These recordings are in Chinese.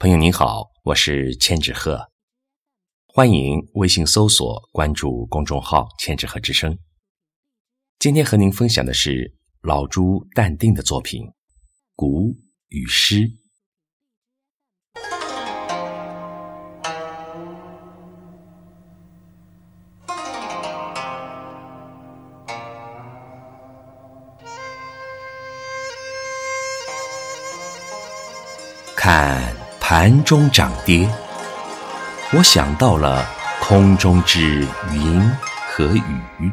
朋友您好，我是千纸鹤，欢迎微信搜索关注公众号“千纸鹤之声”。今天和您分享的是老朱淡定的作品《古与诗》。看。盘中涨跌，我想到了空中之云和雨，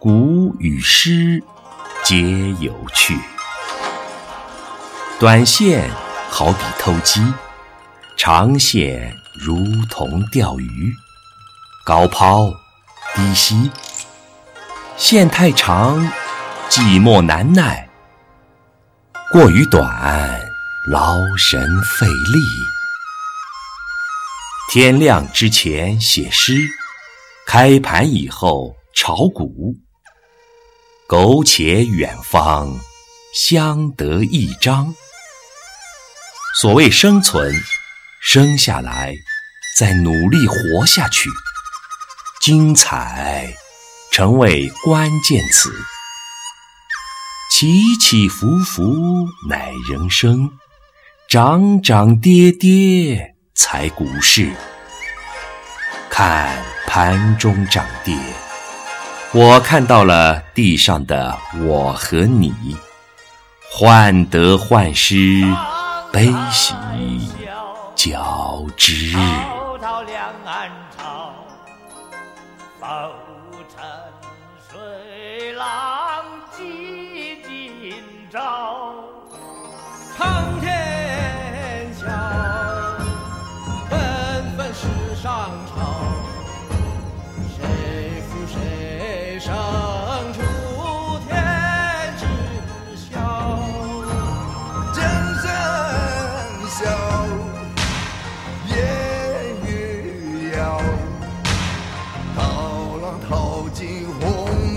古与诗皆有趣。短线好比偷鸡，长线如同钓鱼。高抛低吸，线太长，寂寞难耐；过于短。劳神费力，天亮之前写诗，开盘以后炒股，苟且远方，相得益彰。所谓生存，生下来，再努力活下去，精彩成为关键词。起起伏伏乃人生。涨涨跌跌才股市，看盘中涨跌，我看到了地上的我和你，患得患失，悲喜交织。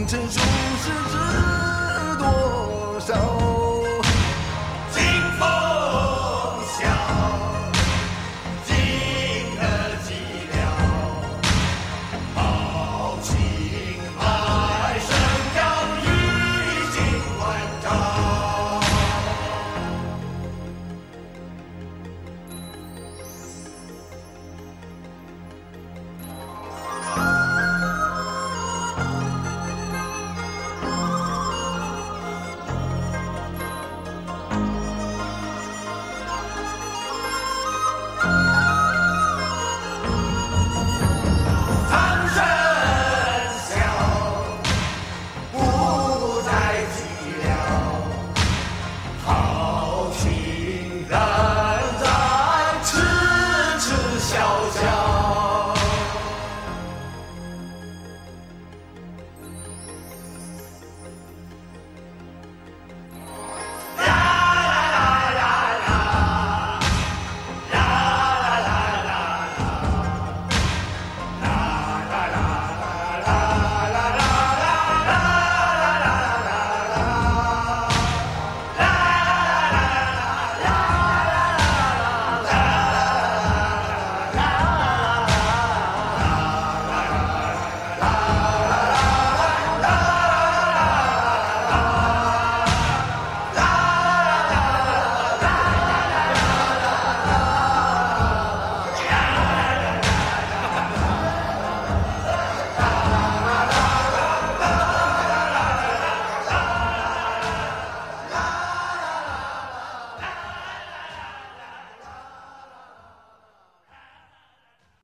这总是自。